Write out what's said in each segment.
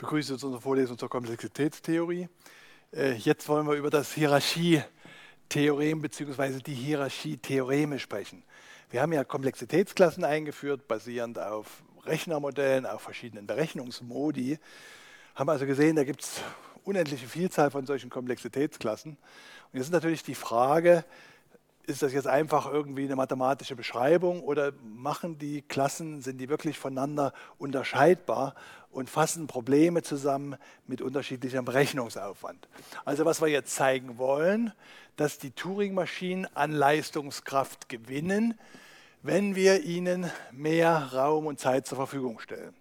begrüße zu unserer Vorlesung zur Komplexitätstheorie. Äh, jetzt wollen wir über das Hierarchietheorem bzw. die Hierarchietheoreme sprechen. Wir haben ja Komplexitätsklassen eingeführt, basierend auf Rechnermodellen, auf verschiedenen Berechnungsmodi. Haben also gesehen, da gibt es unendliche Vielzahl von solchen Komplexitätsklassen. Und jetzt ist natürlich die Frage, ist das jetzt einfach irgendwie eine mathematische Beschreibung oder machen die Klassen, sind die wirklich voneinander unterscheidbar und fassen Probleme zusammen mit unterschiedlichem Berechnungsaufwand? Also was wir jetzt zeigen wollen, dass die Turing-Maschinen an Leistungskraft gewinnen, wenn wir ihnen mehr Raum und Zeit zur Verfügung stellen.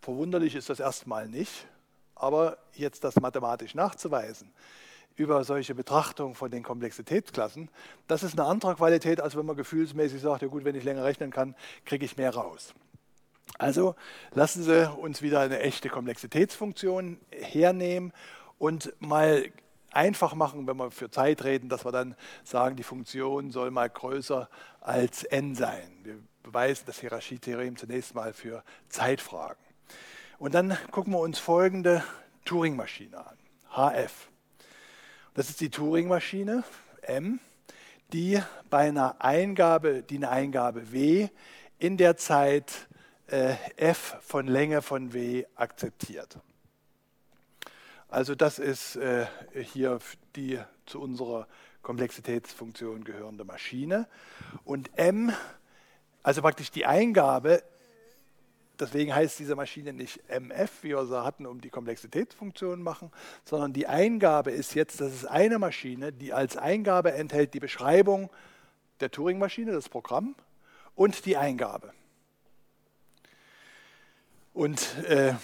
Verwunderlich ist das erstmal nicht, aber jetzt das mathematisch nachzuweisen, über solche Betrachtung von den Komplexitätsklassen, das ist eine andere Qualität, als wenn man gefühlsmäßig sagt, ja gut, wenn ich länger rechnen kann, kriege ich mehr raus. Also lassen Sie uns wieder eine echte Komplexitätsfunktion hernehmen und mal einfach machen, wenn wir für Zeit reden, dass wir dann sagen, die Funktion soll mal größer als n sein. Wir beweisen das Hierarchietheorem zunächst mal für Zeitfragen. Und dann gucken wir uns folgende Turing-Maschine an, HF. Das ist die Turing-Maschine M, die bei einer Eingabe, die eine Eingabe W in der Zeit äh, f von Länge von W akzeptiert. Also das ist äh, hier die zu unserer Komplexitätsfunktion gehörende Maschine. Und M, also praktisch die Eingabe Deswegen heißt diese Maschine nicht MF, wie wir sie hatten, um die Komplexitätsfunktion machen, sondern die Eingabe ist jetzt, das ist eine Maschine, die als Eingabe enthält die Beschreibung der Turing-Maschine, das Programm, und die Eingabe. Und äh,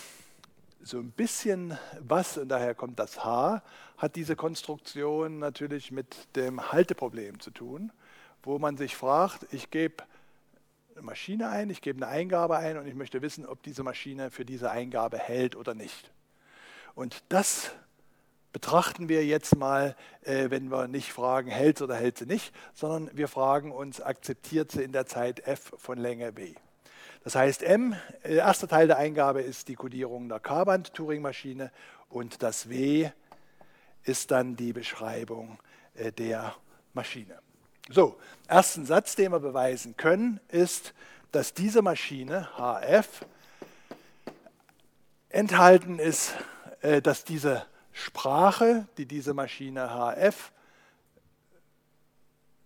so ein bisschen was, und daher kommt das H, hat diese Konstruktion natürlich mit dem Halteproblem zu tun, wo man sich fragt, ich gebe eine Maschine ein, ich gebe eine Eingabe ein und ich möchte wissen, ob diese Maschine für diese Eingabe hält oder nicht. Und das betrachten wir jetzt mal, äh, wenn wir nicht fragen, hält sie oder hält sie nicht, sondern wir fragen uns, akzeptiert sie in der Zeit f von Länge b. Das heißt, M, äh, erste Teil der Eingabe ist die Kodierung der K-Band-Turing-Maschine und das W ist dann die Beschreibung äh, der Maschine. So, ersten Satz, den wir beweisen können, ist, dass diese Maschine HF enthalten ist, äh, dass diese Sprache, die diese Maschine HF,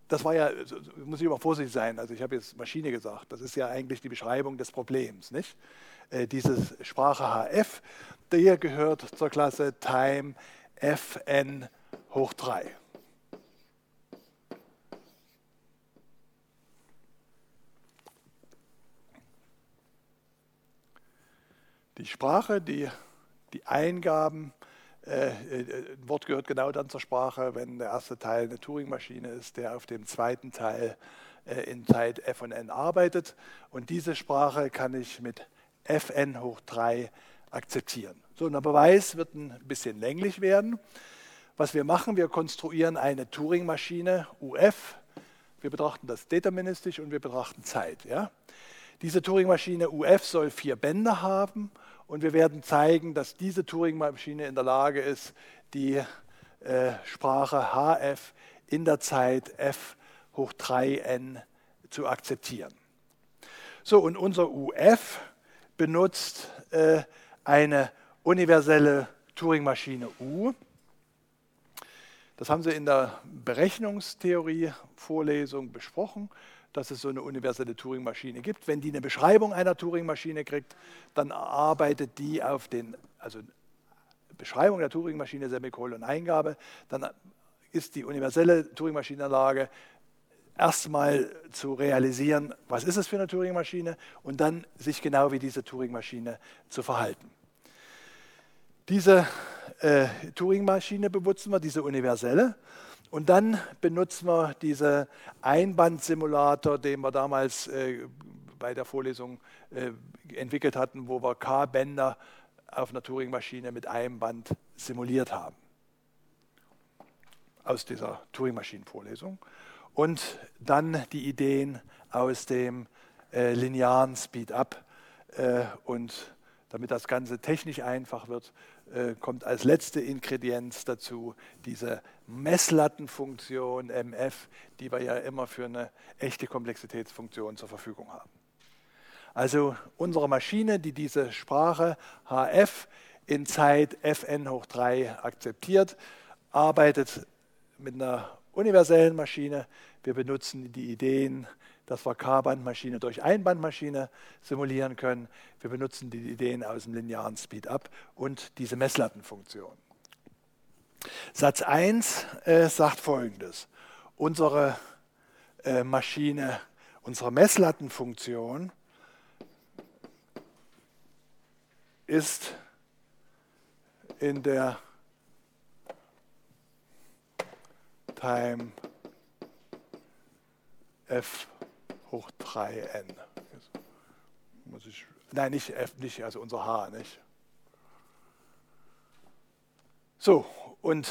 das war ja, muss ich immer vorsichtig sein, also ich habe jetzt Maschine gesagt, das ist ja eigentlich die Beschreibung des Problems, nicht? Äh, diese Sprache HF, der gehört zur Klasse Time Fn hoch 3. die Sprache, die, die Eingaben. Äh, äh, ein Wort gehört genau dann zur Sprache, wenn der erste Teil eine Turing-Maschine ist, der auf dem zweiten Teil äh, in Zeit f und n arbeitet. Und diese Sprache kann ich mit fn hoch 3 akzeptieren. So, ein Beweis wird ein bisschen länglich werden. Was wir machen, wir konstruieren eine Turing-Maschine UF. Wir betrachten das deterministisch und wir betrachten Zeit. Ja? Diese Turing-Maschine UF soll vier Bänder haben und wir werden zeigen, dass diese Turing-Maschine in der Lage ist, die äh, Sprache HF in der Zeit f hoch 3n zu akzeptieren. So, und unser UF benutzt äh, eine universelle Turing-Maschine U. Das haben Sie in der Berechnungstheorie-Vorlesung besprochen dass es so eine universelle Turing-Maschine gibt. Wenn die eine Beschreibung einer Turing-Maschine kriegt, dann arbeitet die auf den, also Beschreibung der Turing-Maschine, Semikolon Eingabe, dann ist die universelle Turing-Maschine in der Lage, erstmal zu realisieren, was ist es für eine Turing-Maschine und dann sich genau wie diese Turing-Maschine zu verhalten. Diese äh, Turing-Maschine benutzen wir, diese universelle. Und dann benutzen wir diesen Einbandsimulator, den wir damals äh, bei der Vorlesung äh, entwickelt hatten, wo wir K-Bänder auf einer Turing-Maschine mit einem Band simuliert haben. Aus dieser Turing-Maschinen-Vorlesung. Und dann die Ideen aus dem äh, linearen Speed-Up äh, und Damit das Ganze technisch einfach wird, äh, kommt als letzte Ingredienz dazu diese Messlattenfunktion MF, die wir ja immer für eine echte Komplexitätsfunktion zur Verfügung haben. Also unsere Maschine, die diese Sprache HF in Zeit fn hoch 3 akzeptiert, arbeitet mit einer universellen Maschine. Wir benutzen die Ideen, dass wir K-Bandmaschine durch Einbandmaschine simulieren können. Wir benutzen die Ideen aus dem linearen Speed-Up und diese Messlattenfunktion. Satz 1 äh, sagt folgendes. Unsere äh, Maschine, unsere Messlattenfunktion ist in der Time f hoch 3n. Muss ich, nein, nicht f, nicht, also unser h, nicht? So, und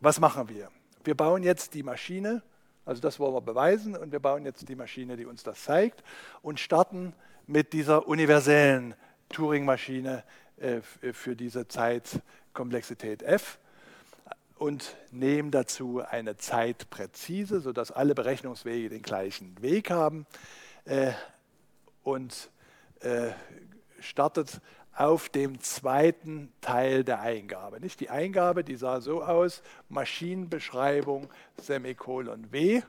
was machen wir? Wir bauen jetzt die Maschine, also das wollen wir beweisen, und wir bauen jetzt die Maschine, die uns das zeigt, und starten mit dieser universellen Turing-Maschine äh, für diese Zeitkomplexität f und nehmen dazu eine Zeit präzise, sodass alle Berechnungswege den gleichen Weg haben äh, und äh, startet auf dem zweiten Teil der Eingabe. Nicht die Eingabe, die sah so aus, Maschinenbeschreibung Semikolon W.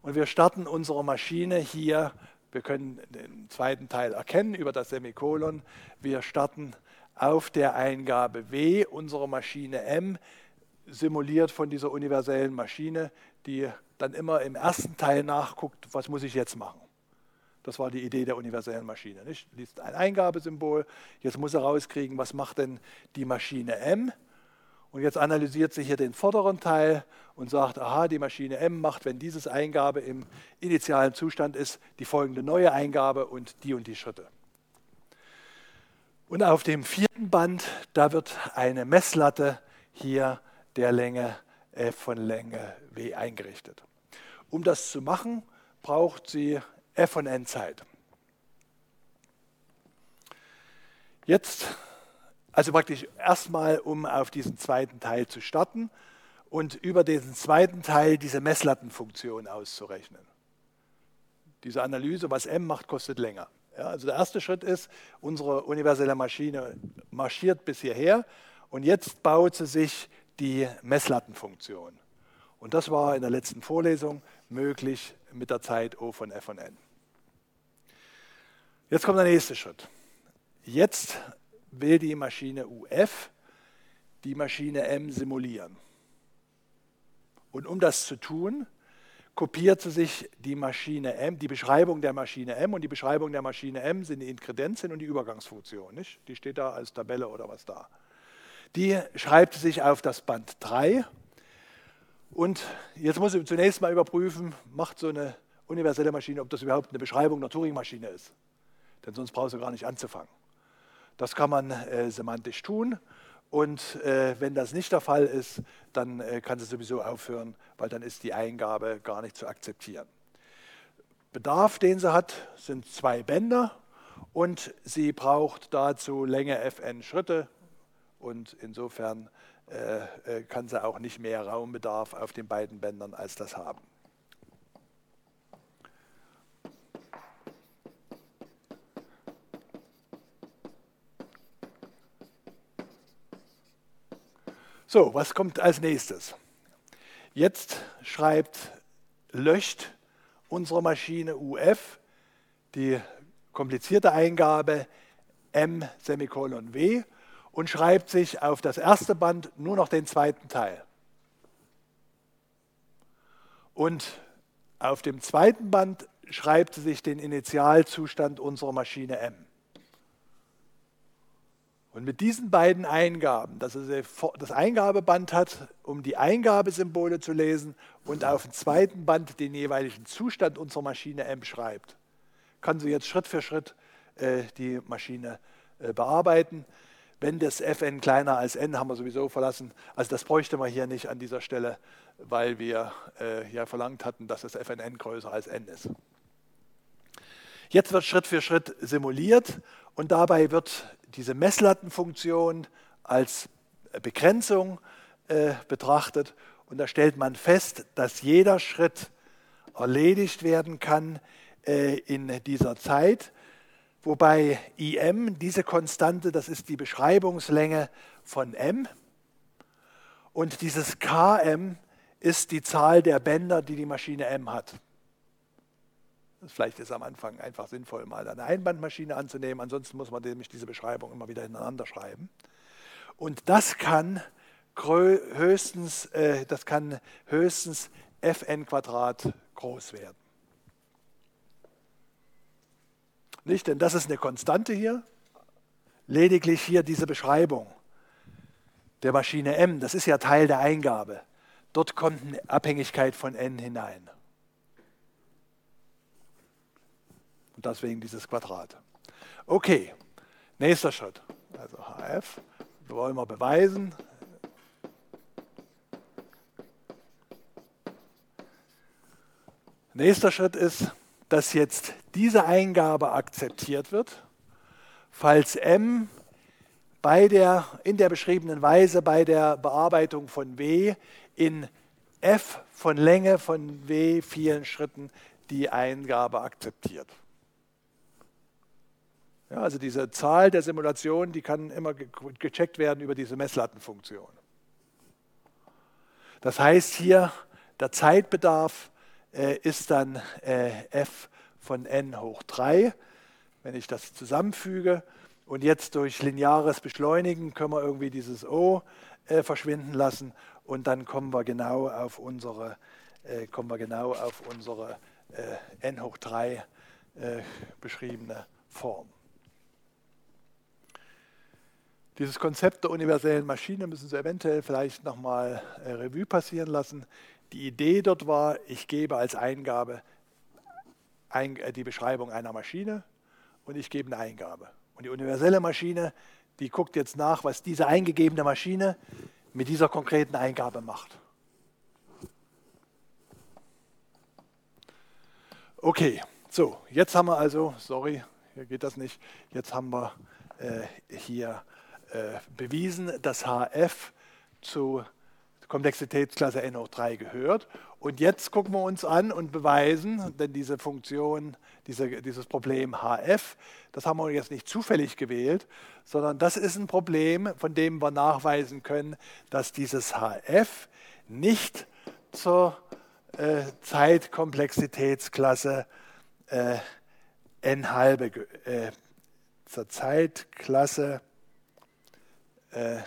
Und wir starten unsere Maschine hier wir können den zweiten Teil erkennen über das Semikolon. Wir starten auf der Eingabe W unsere Maschine M, simuliert von dieser universellen Maschine, die dann immer im ersten Teil nachguckt, was muss ich jetzt machen. Das war die Idee der universellen Maschine. Nicht? Liest ein Eingabesymbol, jetzt muss er rauskriegen, was macht denn die Maschine M. Und jetzt analysiert sie hier den vorderen Teil und sagt, aha, die Maschine M macht, wenn dieses Eingabe im initialen Zustand ist, die folgende neue Eingabe und die und die Schritte. Und auf dem vierten Band, da wird eine Messlatte hier der Länge F von Länge W eingerichtet. Um das zu machen, braucht sie F von N Zeit. Jetzt also praktisch erstmal, um auf diesen zweiten Teil zu starten und über diesen zweiten Teil diese Messlattenfunktion auszurechnen. Diese Analyse, was M macht, kostet länger. Ja, also der erste Schritt ist, unsere universelle Maschine marschiert bis hierher und jetzt baut sie sich die Messlattenfunktion. Und das war in der letzten Vorlesung möglich mit der Zeit O von F von N. Jetzt kommt der nächste Schritt. Jetzt will die Maschine UF die Maschine M simulieren. Und um das zu tun, kopiert sie sich die Maschine M, die Beschreibung der Maschine M und die Beschreibung der Maschine M sind die Inkredenzien und die Übergangsfunktion. Nicht? Die steht da als Tabelle oder was da. Die schreibt sich auf das Band 3 und jetzt muss sie zunächst mal überprüfen, macht so eine universelle Maschine, ob das überhaupt eine Beschreibung einer Turing-Maschine ist. Denn sonst brauchst du gar nicht anzufangen. Das kann man äh, semantisch tun. Und äh, wenn das nicht der Fall ist, dann äh, kann sie sowieso aufhören, weil dann ist die Eingabe gar nicht zu akzeptieren. Bedarf, den sie hat, sind zwei Bänder und sie braucht dazu Länge fn Schritte und insofern äh, äh, kann sie auch nicht mehr Raumbedarf auf den beiden Bändern als das haben. So, was kommt als nächstes? Jetzt schreibt, löscht unsere Maschine UF die komplizierte Eingabe M Semikolon W und schreibt sich auf das erste Band nur noch den zweiten Teil. Und auf dem zweiten Band schreibt sie sich den Initialzustand unserer Maschine M. Und mit diesen beiden Eingaben, dass er das Eingabeband hat, um die Eingabesymbole zu lesen und auf dem zweiten Band den jeweiligen Zustand unserer Maschine M schreibt, kann sie jetzt Schritt für Schritt äh, die Maschine äh, bearbeiten. Wenn das Fn kleiner als n haben wir sowieso verlassen. Also das bräuchte man hier nicht an dieser Stelle, weil wir äh, ja verlangt hatten, dass das Fnn größer als n ist. Jetzt wird Schritt für Schritt simuliert und dabei wird diese Messlattenfunktion als Begrenzung äh, betrachtet und da stellt man fest, dass jeder Schritt erledigt werden kann äh, in dieser Zeit, wobei IM, diese Konstante, das ist die Beschreibungslänge von M und dieses KM ist die Zahl der Bänder, die die Maschine M hat. Vielleicht ist am Anfang einfach sinnvoll, mal eine Einbandmaschine anzunehmen. Ansonsten muss man nämlich diese Beschreibung immer wieder hintereinander schreiben. Und das kann höchstens, äh, das kann höchstens fn Quadrat groß werden. Nicht, denn das ist eine Konstante hier. Lediglich hier diese Beschreibung der Maschine M, das ist ja Teil der Eingabe. Dort kommt eine Abhängigkeit von n hinein. Und deswegen dieses Quadrat. Okay, nächster Schritt. Also HF, wollen wir beweisen. Nächster Schritt ist, dass jetzt diese Eingabe akzeptiert wird, falls m bei der, in der beschriebenen Weise bei der Bearbeitung von w in f von Länge von w vielen Schritten die Eingabe akzeptiert. Ja, also diese Zahl der Simulation, die kann immer gecheckt werden über diese Messlattenfunktion. Das heißt hier, der Zeitbedarf äh, ist dann äh, f von n hoch 3. Wenn ich das zusammenfüge und jetzt durch lineares Beschleunigen können wir irgendwie dieses O äh, verschwinden lassen und dann kommen wir genau auf unsere, äh, kommen wir genau auf unsere äh, n hoch 3 äh, beschriebene Form. Dieses Konzept der universellen Maschine müssen Sie eventuell vielleicht nochmal äh, Revue passieren lassen. Die Idee dort war, ich gebe als Eingabe ein, äh, die Beschreibung einer Maschine und ich gebe eine Eingabe. Und die universelle Maschine, die guckt jetzt nach, was diese eingegebene Maschine mit dieser konkreten Eingabe macht. Okay, so, jetzt haben wir also, sorry, hier geht das nicht, jetzt haben wir äh, hier äh, bewiesen, dass HF zu Komplexitätsklasse n hoch 3 gehört. Und jetzt gucken wir uns an und beweisen, denn diese Funktion, diese, dieses Problem HF, das haben wir jetzt nicht zufällig gewählt, sondern das ist ein Problem, von dem wir nachweisen können, dass dieses HF nicht zur äh, Zeitkomplexitätsklasse äh, n halbe, äh, zur Zeitklasse äh,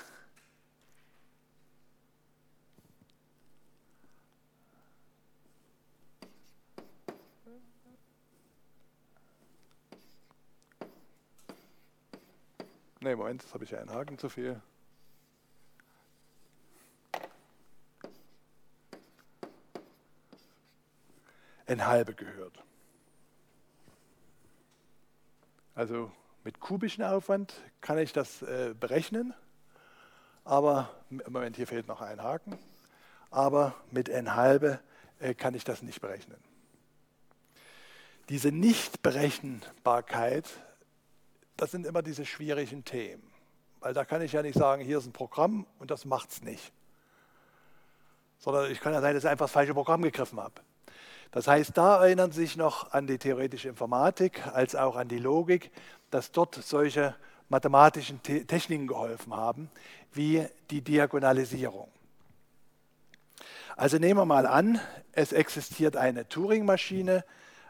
Ne, Moment, jetzt habe ich ja einen Haken zu viel. Ein halbe gehört. Also mit kubischem Aufwand kann ich das äh, berechnen, aber Moment hier fehlt noch ein Haken, aber mit n halbe äh, kann ich das nicht berechnen. Diese Nichtberechenbarkeit das sind immer diese schwierigen Themen. Weil da kann ich ja nicht sagen, hier ist ein Programm und das macht es nicht. Sondern ich kann ja sein, dass ich einfach das falsche Programm gegriffen habe. Das heißt, da erinnern Sie sich noch an die theoretische Informatik als auch an die Logik, dass dort solche mathematischen Techniken geholfen haben, wie die Diagonalisierung. Also nehmen wir mal an, es existiert eine Turing-Maschine,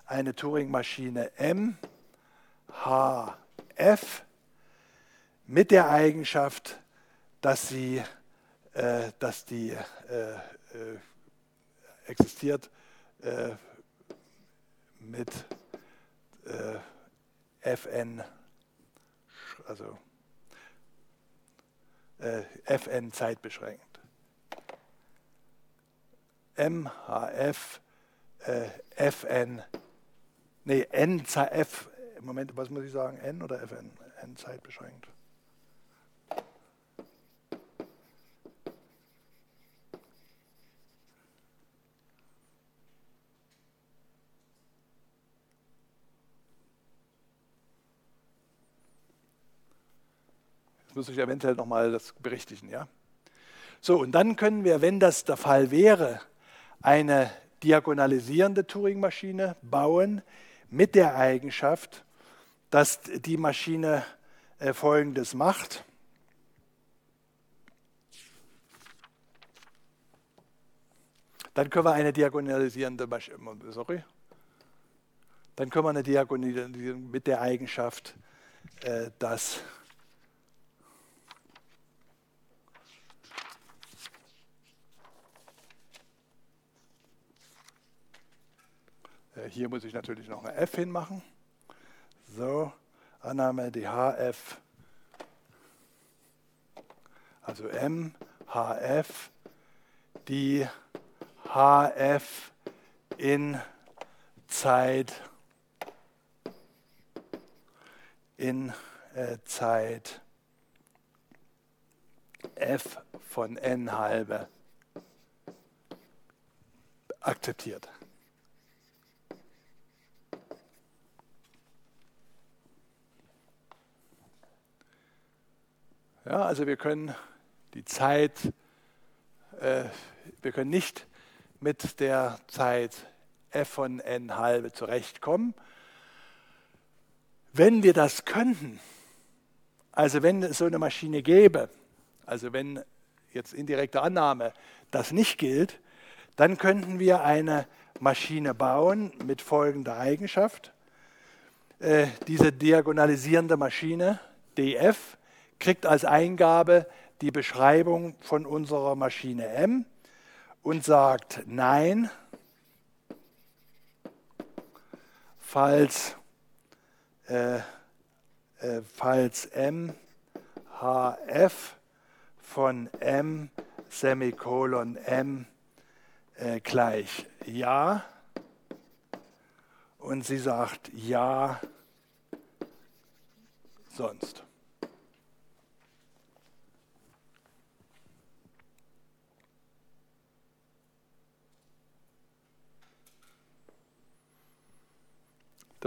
eine Turing-Maschine M, H, f mit der Eigenschaft, dass sie, äh, dass die äh, äh, existiert äh, mit äh, fn, also äh, fn zeitbeschränkt. MHF fn, nee, n, f, im Moment, was muss ich sagen, n oder fn? n zeitbeschränkt. Jetzt muss ich eventuell nochmal das berichtigen, ja? So, und dann können wir, wenn das der Fall wäre, eine diagonalisierende Turing-Maschine bauen mit der Eigenschaft, dass die Maschine äh, Folgendes macht. Dann können wir eine diagonalisierende Maschine, sorry, dann können wir eine diagonalisieren mit der Eigenschaft, äh, dass äh, hier muss ich natürlich noch eine f hinmachen. So, Annahme die hf, also m, hf, die hf in Zeit in äh, Zeit. F von n halbe. Akzeptiert. Ja, also wir können die Zeit, äh, wir können nicht mit der Zeit f von n halbe zurechtkommen. Wenn wir das könnten, also wenn es so eine Maschine gäbe, also wenn jetzt indirekte Annahme das nicht gilt, dann könnten wir eine Maschine bauen mit folgender Eigenschaft. Äh, diese diagonalisierende Maschine, df, kriegt als Eingabe die Beschreibung von unserer Maschine m und sagt Nein, falls äh, äh, falls m hf von m Semikolon m äh, gleich ja und sie sagt ja sonst.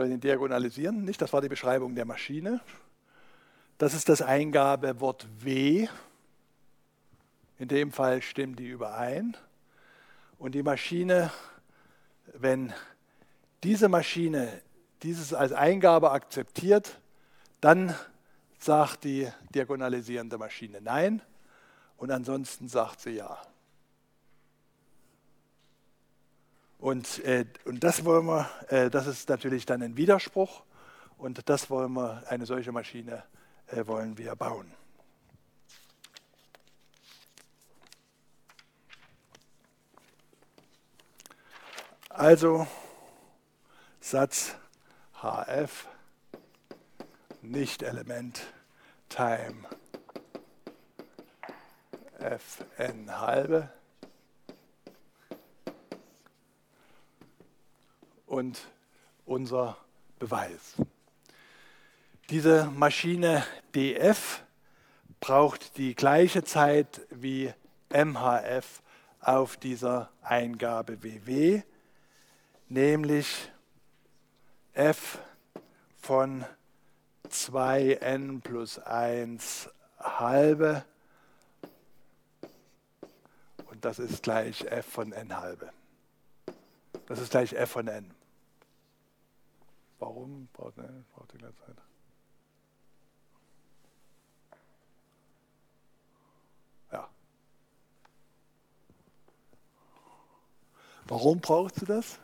Den Diagonalisieren, nicht? Das war die Beschreibung der Maschine. Das ist das Eingabewort W. In dem Fall stimmt die überein. Und die Maschine, wenn diese Maschine dieses als Eingabe akzeptiert, dann sagt die diagonalisierende Maschine Nein und ansonsten sagt sie Ja. Und, äh, und das wollen wir, äh, das ist natürlich dann ein Widerspruch und das wollen wir, eine solche Maschine äh, wollen wir bauen. Also Satz HF, nicht Element Time Fn halbe und unser Beweis. Diese Maschine DF braucht die gleiche Zeit wie MHF auf dieser Eingabe WW, nämlich f von 2n plus 1 halbe und das ist gleich f von n halbe. Das ist gleich f von n. Warum braucht, ne, braucht die Zeit? Ja. Warum brauchst du das?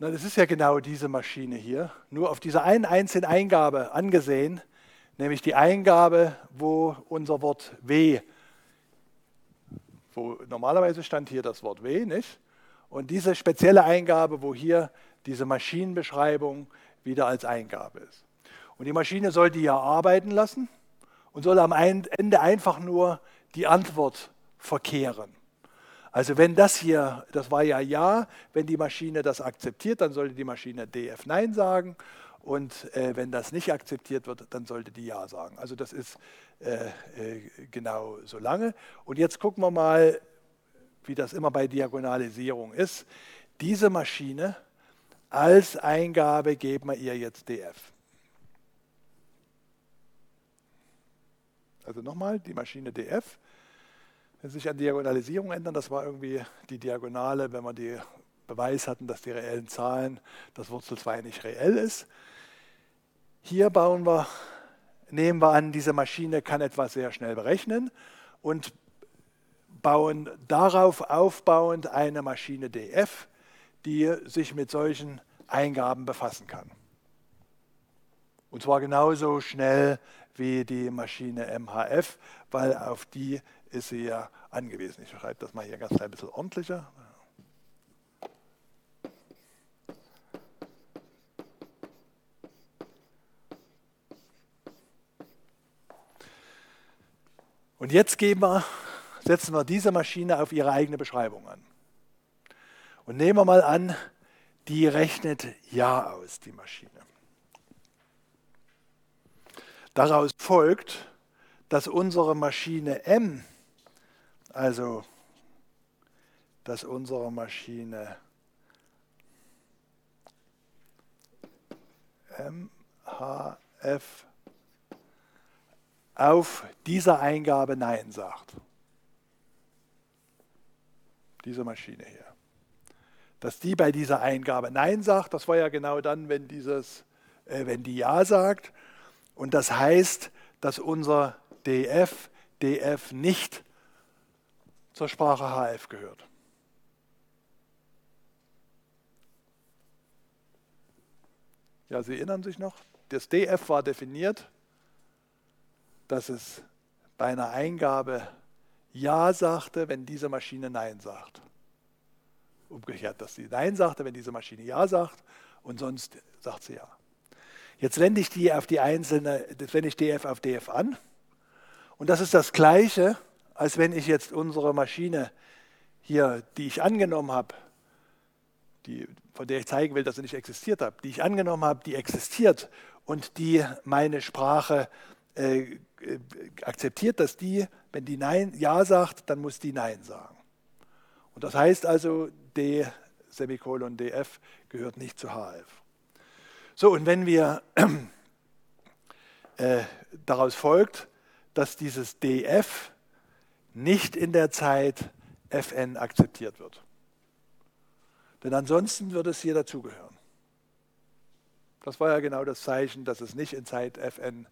Na, das ist ja genau diese Maschine hier, nur auf dieser einen einzelnen Eingabe angesehen, nämlich die Eingabe, wo unser Wort W, wo normalerweise stand hier das Wort W, nicht? Und diese spezielle Eingabe, wo hier diese Maschinenbeschreibung wieder als Eingabe ist. Und die Maschine soll die ja arbeiten lassen und soll am Ende einfach nur die Antwort verkehren. Also wenn das hier, das war ja Ja, wenn die Maschine das akzeptiert, dann sollte die Maschine DF Nein sagen und äh, wenn das nicht akzeptiert wird, dann sollte die Ja sagen. Also das ist äh, äh, genau so lange. Und jetzt gucken wir mal, wie das immer bei Diagonalisierung ist. Diese Maschine als Eingabe geben wir ihr jetzt df. Also nochmal, die Maschine df. Wenn Sie sich an Diagonalisierung ändern, das war irgendwie die Diagonale, wenn wir die Beweis hatten, dass die reellen Zahlen, das Wurzel 2 nicht reell ist. Hier bauen wir, nehmen wir an, diese Maschine kann etwas sehr schnell berechnen und bauen darauf aufbauend eine Maschine df, die sich mit solchen Eingaben befassen kann. Und zwar genauso schnell wie die Maschine MHF, weil auf die ist sie ja angewiesen. Ich schreibe das mal hier ganz ein bisschen ordentlicher. Und jetzt wir, setzen wir diese Maschine auf ihre eigene Beschreibung an. Und nehmen wir mal an, die rechnet Ja aus, die Maschine. Daraus folgt, dass unsere Maschine M, also dass unsere Maschine MHF auf dieser Eingabe Nein sagt. Diese Maschine hier. Dass die bei dieser Eingabe Nein sagt, das war ja genau dann, wenn, dieses, äh, wenn die Ja sagt. Und das heißt, dass unser DF, DF nicht zur Sprache HF gehört. Ja, Sie erinnern sich noch? Das DF war definiert, dass es bei einer Eingabe Ja sagte, wenn diese Maschine Nein sagt. Umgekehrt, dass sie Nein sagte, wenn diese Maschine Ja sagt und sonst sagt sie Ja. Jetzt wende ich die auf die einzelne, wende ich DF auf DF an. Und das ist das Gleiche, als wenn ich jetzt unsere Maschine hier, die ich angenommen habe, die, von der ich zeigen will, dass sie nicht existiert hat, die ich angenommen habe, die existiert und die meine Sprache äh, äh, akzeptiert, dass die, wenn die Nein, Ja sagt, dann muss die Nein sagen. Und das heißt also, D, Semikolon DF gehört nicht zu HF. So, und wenn wir äh, daraus folgt, dass dieses df nicht in der Zeit fn akzeptiert wird. Denn ansonsten würde es hier dazugehören. Das war ja genau das Zeichen, dass es nicht in Zeit fn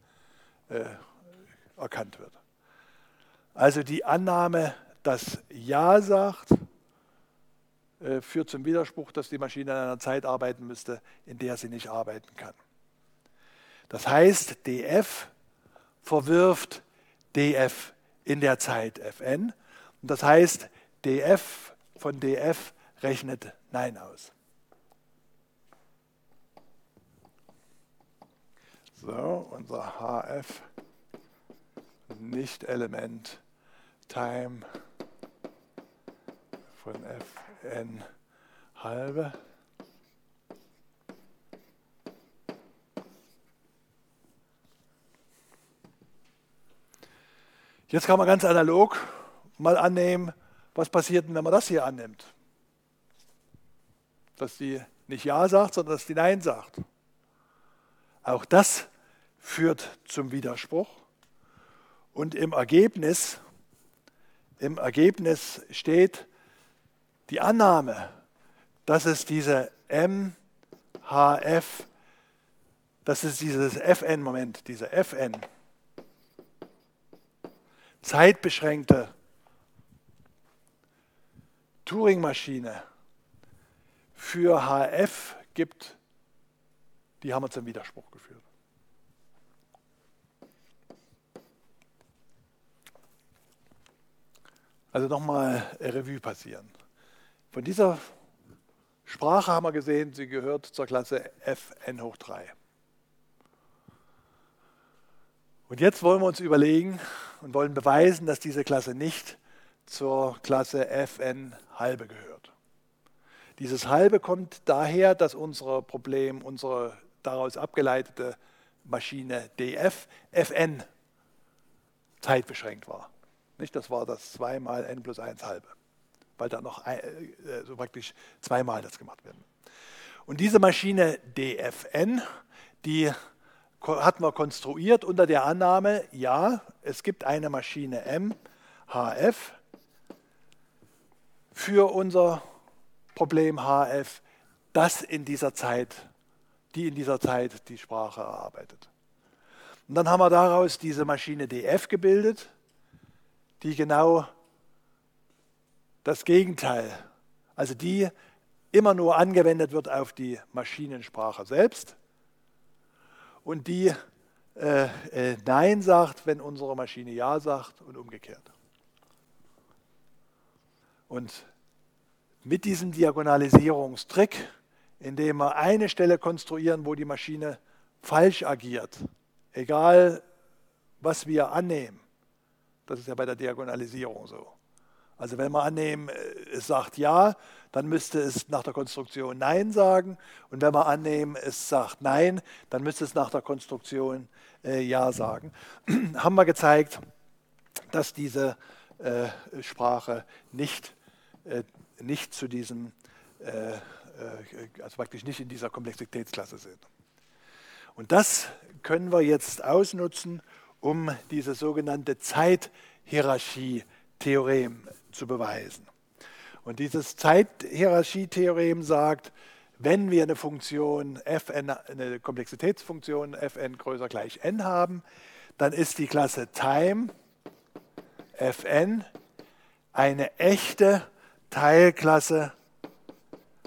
äh, erkannt wird. Also die Annahme, dass Ja sagt, äh, führt zum Widerspruch, dass die Maschine in einer Zeit arbeiten müsste, in der sie nicht arbeiten kann. Das heißt, df verwirft df in der Zeit fn. Und das heißt, df von df rechnet Nein aus. So, unser hf Nicht-Element Time von fn halbe. Jetzt kann man ganz analog mal annehmen, was passiert wenn man das hier annimmt. Dass die nicht Ja sagt, sondern dass die Nein sagt. Auch das führt zum Widerspruch. Und im Ergebnis, im Ergebnis steht die Annahme, dass es diese MHF, dass es dieses FN-Moment, diese FN, zeitbeschränkte Turing-Maschine für HF gibt, die haben wir zum Widerspruch geführt. Also nochmal Revue passieren. Von dieser Sprache haben wir gesehen, sie gehört zur Klasse Fn hoch 3. Und jetzt wollen wir uns überlegen und wollen beweisen, dass diese Klasse nicht zur Klasse Fn halbe gehört. Dieses halbe kommt daher, dass unser Problem, unsere daraus abgeleitete Maschine df Fn zeitbeschränkt war. Nicht, das war das 2 mal n plus 1 halbe, weil da noch ein, äh, so praktisch zweimal das gemacht werden. Und diese Maschine dfn, die hat man konstruiert unter der Annahme, ja, es gibt eine Maschine M, HF, für unser Problem HF, das in dieser Zeit, die in dieser Zeit die Sprache erarbeitet. Und dann haben wir daraus diese Maschine DF gebildet, die genau das Gegenteil, also die immer nur angewendet wird auf die Maschinensprache selbst und die äh, äh, Nein sagt, wenn unsere Maschine Ja sagt und umgekehrt. Und mit diesem Diagonalisierungstrick, indem wir eine Stelle konstruieren, wo die Maschine falsch agiert, egal was wir annehmen, das ist ja bei der Diagonalisierung so. Also wenn wir annehmen, es sagt Ja, dann müsste es nach der Konstruktion Nein sagen. Und wenn wir annehmen, es sagt Nein, dann müsste es nach der Konstruktion äh, Ja sagen. Haben wir gezeigt, dass diese äh, Sprache nicht, äh, nicht zu diesem, äh, äh, also praktisch nicht in dieser Komplexitätsklasse sind. Und das können wir jetzt ausnutzen, um diese sogenannte Zeithierarchie-Theorem zu beweisen. Und dieses Zeithierarchie-Theorem sagt, wenn wir eine Funktion fn, eine Komplexitätsfunktion fn größer gleich n haben, dann ist die Klasse Time fn eine echte Teilklasse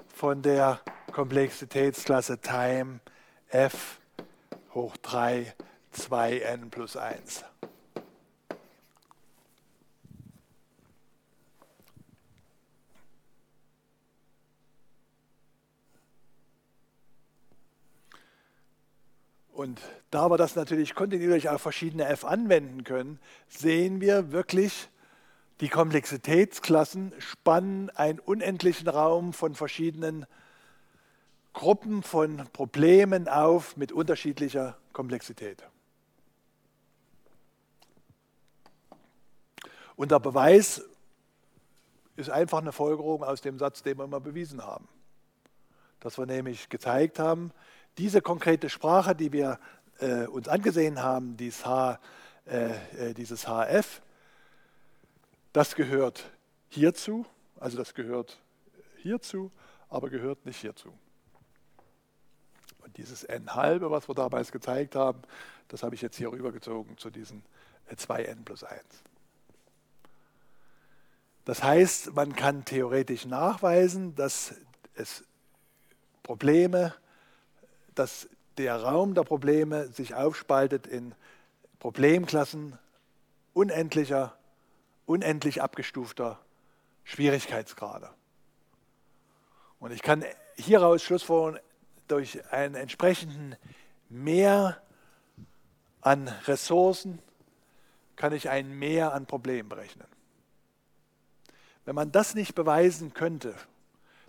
von der Komplexitätsklasse Time f hoch 3 2n plus 1. Und da wir das natürlich kontinuierlich auf verschiedene f anwenden können, sehen wir wirklich, die Komplexitätsklassen spannen einen unendlichen Raum von verschiedenen Gruppen von Problemen auf mit unterschiedlicher Komplexität. Und der Beweis ist einfach eine Folgerung aus dem Satz, den wir mal bewiesen haben. Dass wir nämlich gezeigt haben, diese konkrete Sprache, die wir äh, uns angesehen haben, dieses, H, äh, äh dieses HF, das gehört hierzu, also das gehört hierzu, aber gehört nicht hierzu. Und dieses n halbe, was wir damals gezeigt haben, das habe ich jetzt hier rübergezogen zu diesen 2n äh, plus 1. Das heißt, man kann theoretisch nachweisen, dass es Probleme dass der Raum der Probleme sich aufspaltet in Problemklassen unendlicher, unendlich abgestufter Schwierigkeitsgrade. Und ich kann hieraus schlussfolgern, durch einen entsprechenden Mehr an Ressourcen kann ich ein Mehr an Problemen berechnen. Wenn man das nicht beweisen könnte,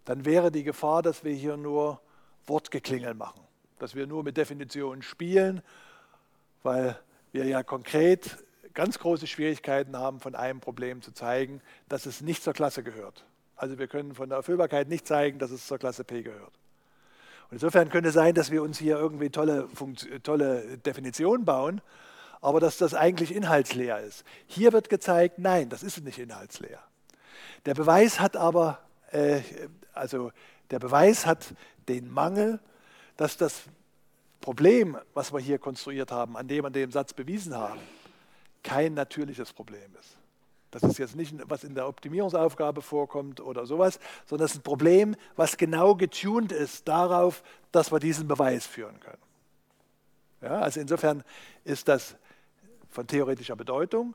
dann wäre die Gefahr, dass wir hier nur Wortgeklingel machen dass wir nur mit Definitionen spielen, weil wir ja konkret ganz große Schwierigkeiten haben, von einem Problem zu zeigen, dass es nicht zur Klasse gehört. Also wir können von der Erfüllbarkeit nicht zeigen, dass es zur Klasse P gehört. Und insofern könnte es sein, dass wir uns hier irgendwie tolle, tolle Definitionen bauen, aber dass das eigentlich inhaltsleer ist. Hier wird gezeigt, nein, das ist nicht inhaltsleer. Der Beweis hat aber, äh, also der Beweis hat den Mangel dass das Problem, was wir hier konstruiert haben, an dem an dem Satz bewiesen haben, kein natürliches Problem ist. Das ist jetzt nicht, was in der Optimierungsaufgabe vorkommt oder sowas, sondern es ist ein Problem, was genau getuned ist darauf, dass wir diesen Beweis führen können. Ja, also insofern ist das von theoretischer Bedeutung.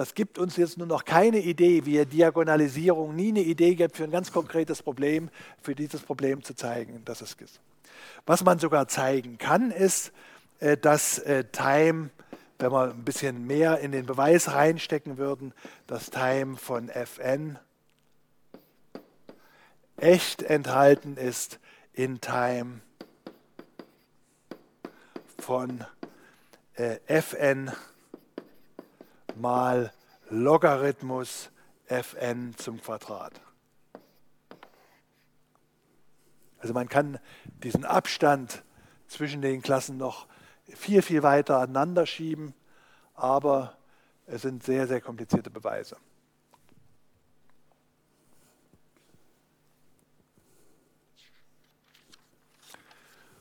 Das gibt uns jetzt nur noch keine Idee, wie Diagonalisierung nie eine Idee gibt für ein ganz konkretes Problem, für dieses Problem zu zeigen, dass es ist. Was man sogar zeigen kann, ist, äh, dass äh, Time, wenn wir ein bisschen mehr in den Beweis reinstecken würden, dass Time von Fn echt enthalten ist in Time von äh, Fn mal Logarithmus Fn zum Quadrat. Also man kann diesen Abstand zwischen den Klassen noch viel, viel weiter aneinander schieben, aber es sind sehr, sehr komplizierte Beweise.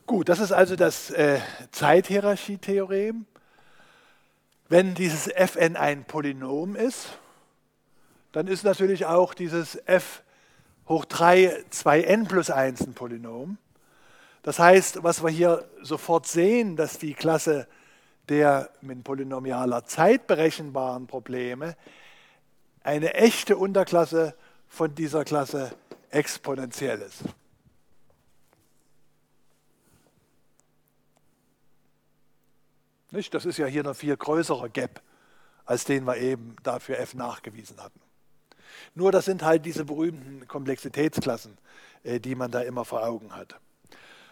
Gut, das ist also das äh, Zeithierarchietheorem. Wenn dieses Fn ein Polynom ist, dann ist natürlich auch dieses f hoch 3 2n plus 1 ein Polynom. Das heißt, was wir hier sofort sehen, dass die Klasse der mit polynomialer Zeit berechenbaren Probleme eine echte Unterklasse von dieser Klasse exponentiell ist. Nicht? Das ist ja hier ein viel größerer Gap, als den wir eben dafür f nachgewiesen hatten. Nur das sind halt diese berühmten Komplexitätsklassen, äh, die man da immer vor Augen hat.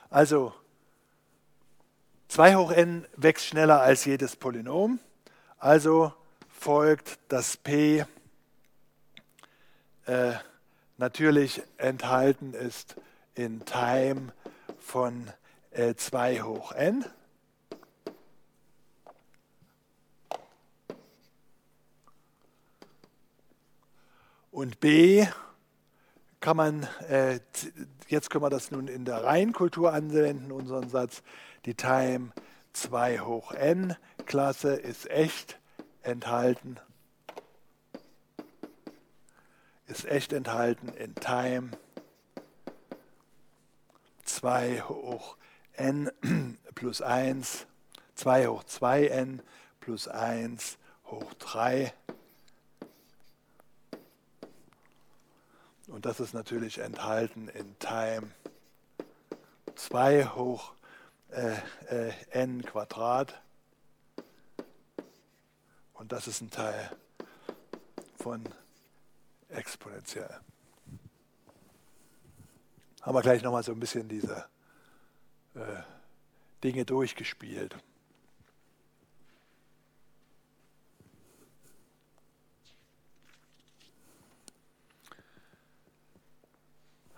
Also 2 hoch n wächst schneller als jedes Polynom, also folgt, dass p äh, natürlich enthalten ist in Time von äh, 2 hoch n. Und B kann man, äh, jetzt können wir das nun in der Reihenkultur anwenden, unseren Satz, die Time 2 hoch n Klasse ist echt enthalten, ist echt enthalten in Time 2 hoch n plus 1, 2 hoch 2n plus 1 hoch 3 Und das ist natürlich enthalten in Time 2 hoch äh, äh, n Quadrat. Und das ist ein Teil von exponentiell. Haben wir gleich nochmal so ein bisschen diese äh, Dinge durchgespielt.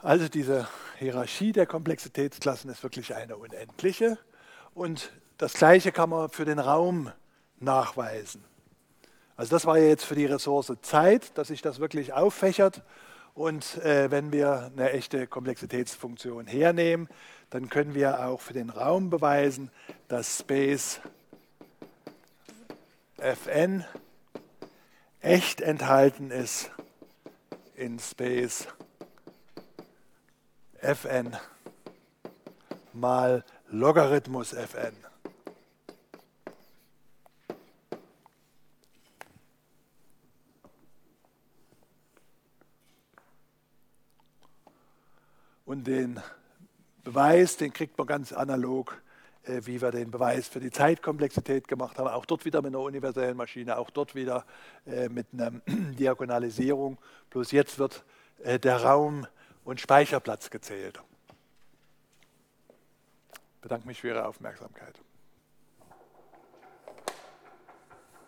Also diese Hierarchie der Komplexitätsklassen ist wirklich eine unendliche. Und das Gleiche kann man für den Raum nachweisen. Also das war ja jetzt für die Ressource Zeit, dass sich das wirklich auffächert. Und äh, wenn wir eine echte Komplexitätsfunktion hernehmen, dann können wir auch für den Raum beweisen, dass Space Fn echt enthalten ist in Space Fn mal Logarithmus Fn. Und den Beweis, den kriegt man ganz analog, äh, wie wir den Beweis für die Zeitkomplexität gemacht haben. Auch dort wieder mit einer universellen Maschine, auch dort wieder äh, mit einer Diagonalisierung. Bloß jetzt wird äh, der Raum und Speicherplatz gezählt. Ich bedanke mich für Ihre Aufmerksamkeit.